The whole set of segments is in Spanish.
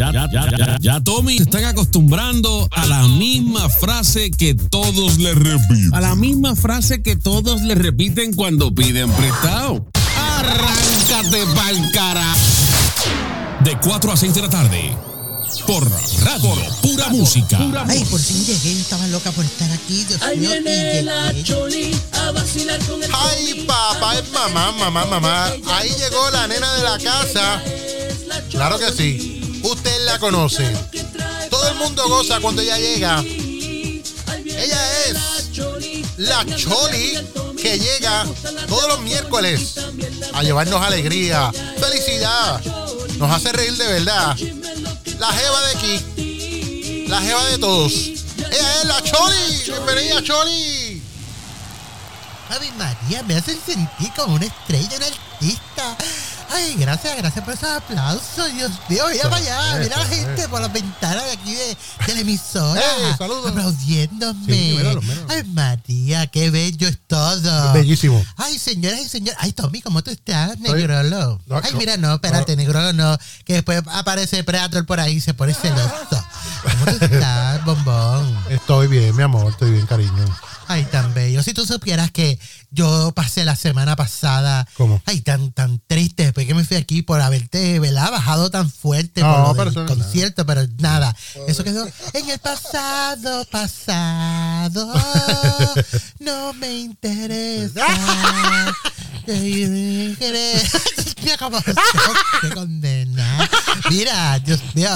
Ya, ya, ya, ya, ya, Tommy, se están acostumbrando a la misma frase que todos le repiten. A la misma frase que todos le repiten cuando piden prestado. Arráncate pa'l cara. De 4 a 6 de la tarde. Por Radio Pura Música. Ay, por fin llegué, yo estaba loca por estar aquí. Dios Ahí mío, y viene la. Choli a vacilar con el Ay, papá, es mamá, mamá, mamá. Ahí llegó la nena de la casa. Claro que sí. Usted la conoce. Todo el mundo goza cuando ella llega. Ella es la Choli que llega todos los miércoles a llevarnos alegría, felicidad. Nos hace reír de verdad. La jeva de aquí. La jeva de todos. Ella es la Choli. Bienvenida, Choli. Ave María, me hacen sentir como una estrella, un artista. Ay, gracias, gracias por esos aplausos. Dios mío, mira para allá, mira la gente por las ventanas de aquí de, de la emisora. ¡Ey, saludos! Aplaudiéndome. Sí. Ay, María, qué bello es todo. Bellísimo. Ay, señoras y señores. Ay, Tommy, ¿cómo tú estás, Negrolo? No, Ay, no. mira, no, espérate, Negrolo, no. Que después aparece Predator por ahí y se pone celoso. ¿Cómo tú estás, bien, mi amor, estoy bien, cariño. Ay, tan bello. Si tú supieras que yo pasé la semana pasada. ¿Cómo? Ay, tan, tan triste después que me fui aquí por haberte, ¿verdad? Bajado tan fuerte No, por es concierto, pero nada. Eso quedó en el pasado, pasado. No me interesa. Mira cómo qué condena. Mira, Dios mío.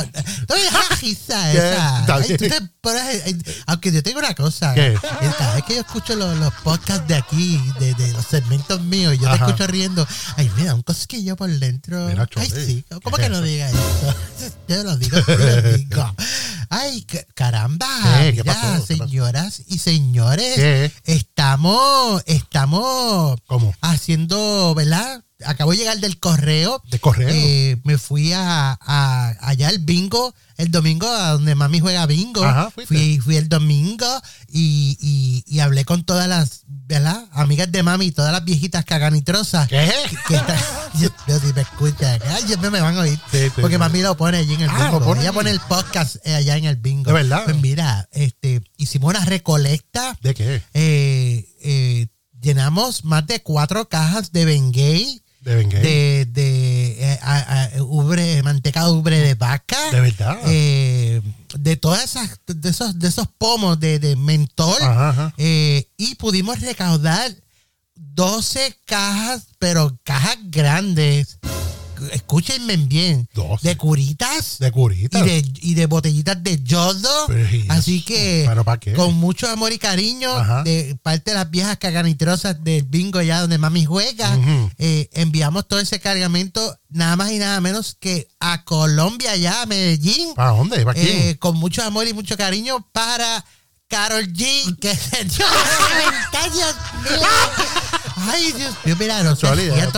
No me dejas esa. Está Ay, bien. tú te pones- ay, aunque yo tengo una cosa. ¿Qué? Cada vez que yo escucho los, los podcasts de aquí, de, de los segmentos míos, y yo te escucho riendo. Ay, me da un cosquillo por dentro. Mira, Ay, sí. ¿Cómo ¿qué que no eso? diga eso? Yo lo digo, yo lo digo. Ay, ca- caramba. ¿Qué? ¿Qué mira, pasó? ¿Qué pasó? señoras y señores. ¿Qué? Estamos, estamos ¿Cómo? haciendo, ¿verdad? Acabo de llegar del correo. ¿De correo? Eh, me fui a, a- allá al bingo el domingo, a donde mami juega bingo. Ajá, fui, fui el domingo y, y- y hablé con todas las, ¿verdad? Amigas de mami, todas las viejitas caganitrosas. ¿Qué? Que están, yo, yo si me escuchan, siempre me van a oír. Sí, sí, porque sí. mami lo pone allí en el Ah, bingo. pone Ella allí. pone el podcast eh, allá en el bingo. ¿De verdad? Pues mira, este, hicimos una recolecta. ¿De qué? Eh, llenamos más de cuatro cajas de Bengay ¿De Bengay? de, de eh, a- a- ubre, manteca de ubre de vaca. ¿De verdad? Eh, de todas esas, de esos, de esos pomos de, de mentol. Ajá, ajá. Eh, y pudimos recaudar 12 cajas, pero cajas grandes. Escúchenme bien. 12. De curitas. ¿De curitas? Y de, y de botellitas de yodo. Pero, ¿y Así que, ¿Pero para qué? con mucho amor y cariño, Ajá. de parte de las viejas caganitrosas del bingo, allá donde mami juega, eh, enviamos todo ese cargamento, nada más y nada menos que a Colombia, allá a Medellín, ¿Para dónde? ¿Para quién? eh, con mucho amor y mucho cariño para Carol G. Que mío, Dios mío. Ay, Dios mío, mira, no se te rías.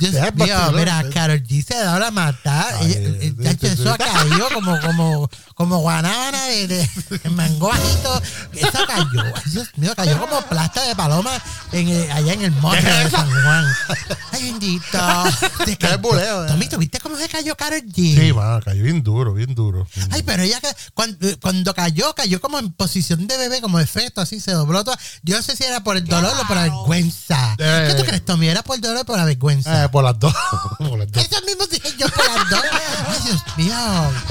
Dios mío, mira, Carol G se ha dado la matar. Ay, Ella- eh, eso ha caído como, como, como guanábana de, de, bajito. Eso cayó. Ay, Dios mío, cayó como plasta de paloma en el- allá en el monte de San Juan. Ay, bendito. Qué buleo, eh. Tommy, ¿tú viste cómo se cayó Carol G? Sí, mano, cayó bien duro, bien duro. Ay, pero ella cuando, cuando cayó, cayó como en posición de bebé, como de feto, así se dobló todo. Yo no sé si era por el dolor o por la vergüenza. Eh. ¿Qué tú crees, Tommy? ¿Era por el dolor o por la vergüenza? Eh, por las dos. por las dos. Eso mismo dije yo por las dos. Ay, Dios mío.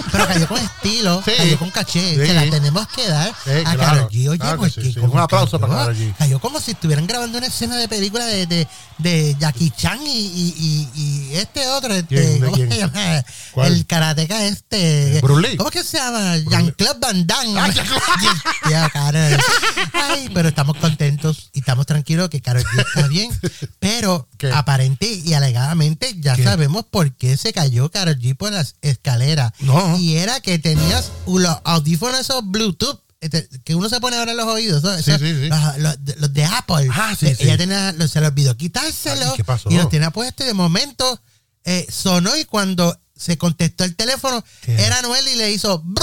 Pero cayó con estilo, Sí. cayó con caché. Sí. Se la tenemos que dar Sí, a claro. Karol G. Oye, Claro que sí, sí. como Un aplauso cayó, para Karol G. Cayó como si estuvieran grabando una escena de película de, de, de Jackie Chan y, y, y, y este otro. Este, ¿Quién? ¿De ¿Cómo se llama? ¿Cuál? El karateca este. Bruce Lee. ¿Cómo que se llama? Jean-Claude Van Damme. Dios mío, Karol. Ay, pero estamos contentos y estamos tranquilos que Karol G está bien. Pero ¿Qué? aparente y alegadamente ya ¿Qué? sabemos por qué se cayó Karol G por las escaleras. No. Y era que tenías los audífonos esos Bluetooth este, que uno se pone ahora en los oídos. esos- Sí, esos- sí, sí. Los, los de- los de Apple. Ah, Eh. Ella tenía, los- se le olvidó quitárselo. Ay, ¿qué pasó? Y los tenía puesto y de momento eh, sonó y cuando se contestó el teléfono ¿Qué? era Noel y le hizo...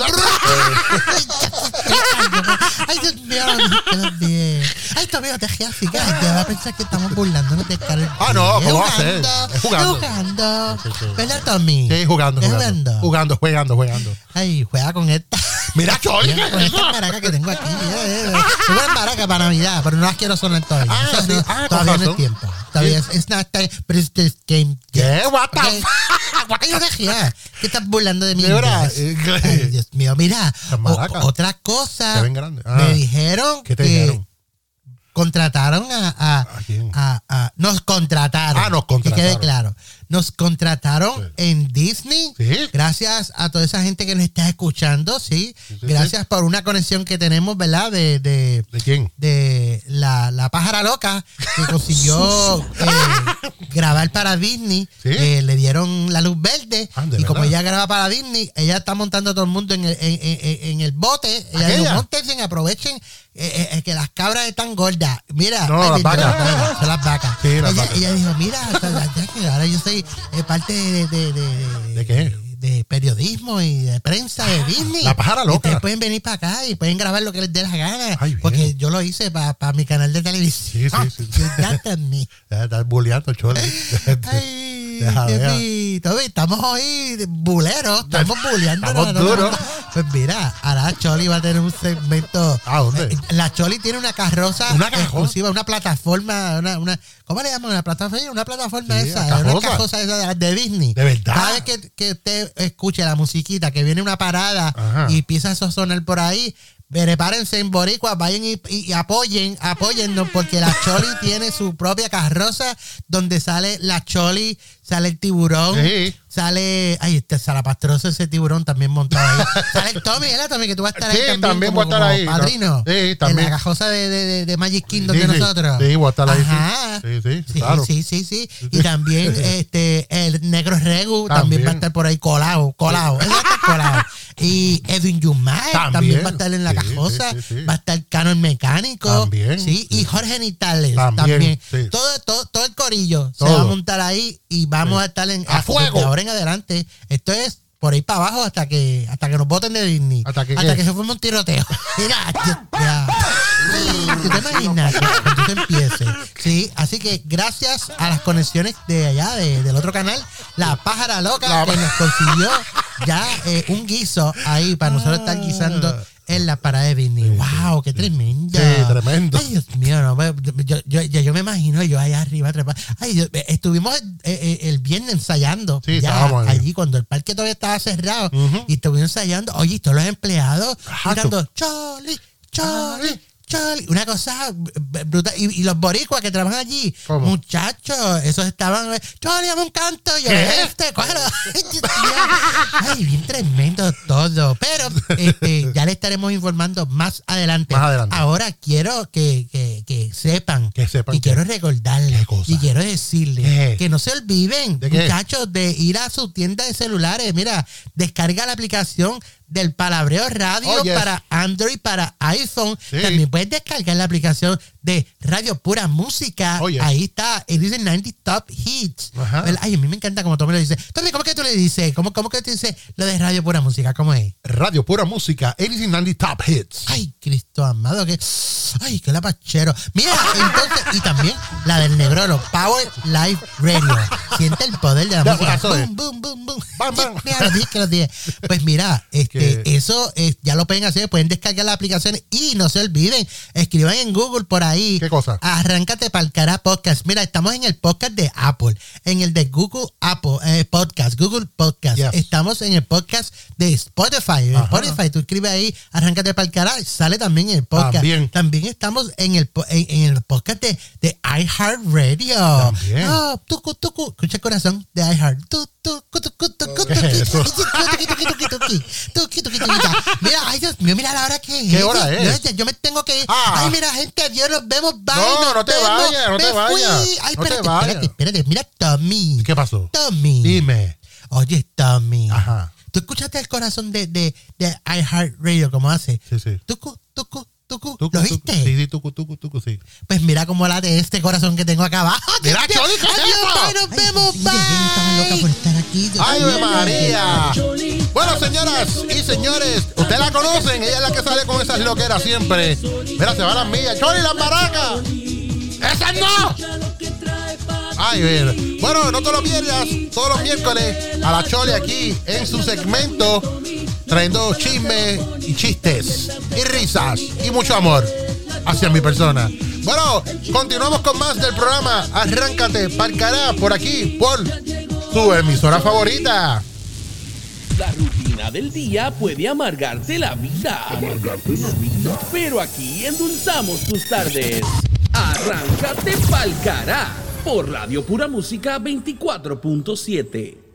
Ay, Dios mío, Dios mío. Ay, no te así, gente va a pensar que estamos burlándonos de Carol G. Ah, no, Es ¿cómo va a ser? jugando, Es jugando. Es. ¿Verdad, Tommy? Sí, jugando, Es jugando. Jugando, jugando, jugando. Ay, juega con esta. Mira, Choli, Juega ¿qué con es estas eso? maracas que tengo aquí. eh, eh. Son unas maracas para Navidad, pero no las quiero sonar todavía. Ah, Ah, todavía no es tiempo. Todavía es not time, but it's just game. ¿Qué? What the fuck? Ay, no te rías. ¿Qué estás burlando de mí? Eh, Dios mío, mira. Otra cosa. Se ven grandes. Ah. Me dijeron ¿Qué te que dijeron? Contrataron a, a, ¿A quién? a- nos contrataron. Ah, nos Que quede contrataron. claro. Nos contrataron Sí. en Disney. Sí. Gracias a toda esa gente que nos está escuchando, sí. Gracias por una conexión que tenemos, ¿verdad? De, de, ¿De quién? de la, la pájara loca que consiguió eh, grabar para Disney. Eh, le dieron la luz verde. Ah, ¿de y como ella graba para Disney, ella está montando a todo el mundo en el, en, en- en el bote. Ella dijo, montense, aprovechen eh, eh, que las cabras están gordas. Mira, No, las vacas. las son las vacas. Sí, las ella, vacas. ella dijo, mira, ahora yo soy eh, parte de, de, de, ¿De qué? de periodismo y de prensa de Disney. La pájara loca. Ustedes pueden venir para acá y pueden grabar lo que les dé la gana. Ay, bien. porque yo lo hice para mi canal de televisión. Sí, sí, sí. Me. Ya Estás bulleando, Choli. Ay, Deja estamos hoy buleros, estamos buleando. Estamos duros. Pues mira, ahora Choli va a tener un segmento. ¿A dónde? Eh, La Choli tiene una carroza ¿Una exclusiva, una plataforma, una, una, ¿cómo le llaman? Una plataforma, una plataforma Sí, esa, una carroza. carroza esa de, de Disney. ¿De verdad? Cada vez que, que usted escuche la musiquita, que viene una parada Ajá. y empieza a sonar por ahí, prepárense en Boricua, vayan y, y- apoyen, apóyennos, porque la Choli tiene su propia carroza donde sale la Choli, sale el tiburón, Sí. sale, ay, este salapastroso ese tiburón también montado ahí. Sale el Tommy, ¿verdad, Tommy? Que tú vas a estar ahí Sí, también, también como, voy a estar ahí, ¿no? padrino. Sí, también. En la cajosa de, de, de- de Magic Kingdom Sí, de nosotros. Sí, voy a estar ahí, sí. Ajá. Sí, sí, Sí, claro. sí, sí, sí. Y también este el negro Regu también. También. va a estar por ahí colado, colado. Él va a estar colado. Y Edwin Yumay también. También. va a estar en la Sí, cajosa. sí, sí, sí. Va a estar Canon Mecánico. También. Sí, y Jorge Nitales También. Todo, todo, todo el corillo se va a montar ahí y vamos a estar en ¡A fuego! ahora en adelante. Esto es por ahí para abajo hasta que hasta que nos voten de Disney. ¿Hasta que hasta que se forme un tiroteo. Mira, ya- ¿Tú te imaginas que empiece? Sí, así que gracias a las conexiones de allá, de- del otro canal, la pájara loca La- que nos consiguió ya eh, un guiso ahí para nosotros estar guisando en la parada de Disney. ¡Wow! ¡Qué tremendo! Sí, tremendo. Ay, Dios mío, no, pues, yo, yo, yo, yo me imagino yo allá arriba trepando. Ay, yo- eh, estuvimos eh, eh, el viernes ensayando Sí, ya ahí. allí cuando el parque todavía estaba cerrado y estuvimos ensayando. Oye, y todos los empleados Ajá, gritando, Charlie, Charlie, Una cosa brutal. Y, y los boricuas que trabajan allí, ¿Cómo? muchachos, esos estaban, eh, Charlie, dame un canto. Yo, este, cógelo. Ay, bien tremendo todo. Pero este, ya le estaremos informando más adelante. Más adelante. Ahora quiero que, que, que sepan. Que sepan Y quiero recordarles. Y quiero decirles que no se olviden, muchachos, de ir a su tienda de celulares. Mira, descarga la aplicación del Palabreo Radio Oh, yes. para Android, para iPhone. Sí. También puedes descargar la aplicación de Radio Pura Música. Oh. Ahí está. Y dice 90 Top Hits. Ay, a mí me encanta como Tommy lo dice. Tommy, ¿cómo que tú le dices? ¿Cómo, cómo que tú dices lo de Radio Pura Música? ¿Cómo es? Radio Pura Música, 80 Top Hits. Ay, Cristo amado, que. Ay, qué lapachero. Mira, entonces, y también la del Negrolo, Power Live Radio. Siente el poder de la música. Boom, boom, boom, boom. Bam, bam. Mira, los dije que los dije. Pues mira, este, eso eh, ya lo pueden hacer, pueden descargar la aplicación y no se olviden, escriban en Google por ahí. ¿Qué cosa? Arráncate para el cara podcast. Mira, estamos en el podcast de Apple, en el de Google Apple eh, Podcast, Google Podcast. Yes. Estamos en el podcast de Spotify. En. Spotify, tú escribes ahí, arráncate para el cara, sale también en el podcast. También. estamos en el, en, en el podcast de, de iHeartRadio. También. Ah, tucu, tucu. Escucha el corazón de iHeart. Mira, ay Dios mío, mira la hora que es. ¿Qué hora es? Yo, yo me tengo que ir. Ah. Ay, mira, gente, adiós, nos vemos. Bye. No, no te vemos. vayas, no te vayas. Ay, No te espérate, vayas. espérate, espérate. Mira, Tommy. ¿Qué pasó? Tommy. Dime. Oye, Tommy. Ajá. ¿Tú escuchaste el corazón de, de, de iHeartRadio como hace? Sí, sí. Tucu, tucu, tucu. Tucu, ¿Lo tucu. viste? Sí, sí, tucu, tucu, tucu, sí. Pues mira cómo late este corazón que tengo acá abajo. Mira, Choli. ¿qué bye, nos Ay, vemos, bye. loca por estar aquí. ¡Ay, mío. María! Bueno, señoras y señores, ustedes la conocen, ella es la que sale con esas loqueras siempre. Mira, se va las millas. ¡Choli, las maracas! ¡Esas no! Ay, ver. Bueno, no te lo pierdas todos los miércoles a la Chole aquí en su segmento, trayendo chismes y chistes y risas y mucho amor hacia mi persona. Bueno, continuamos con más del programa. Arráncate, parcará por aquí, por tu emisora favorita. La rutina del día puede amargarte la vida. Amargarte la vida. Pero aquí endulzamos tus tardes. Arráncate pa'l cará por Radio Pura Música 24.7.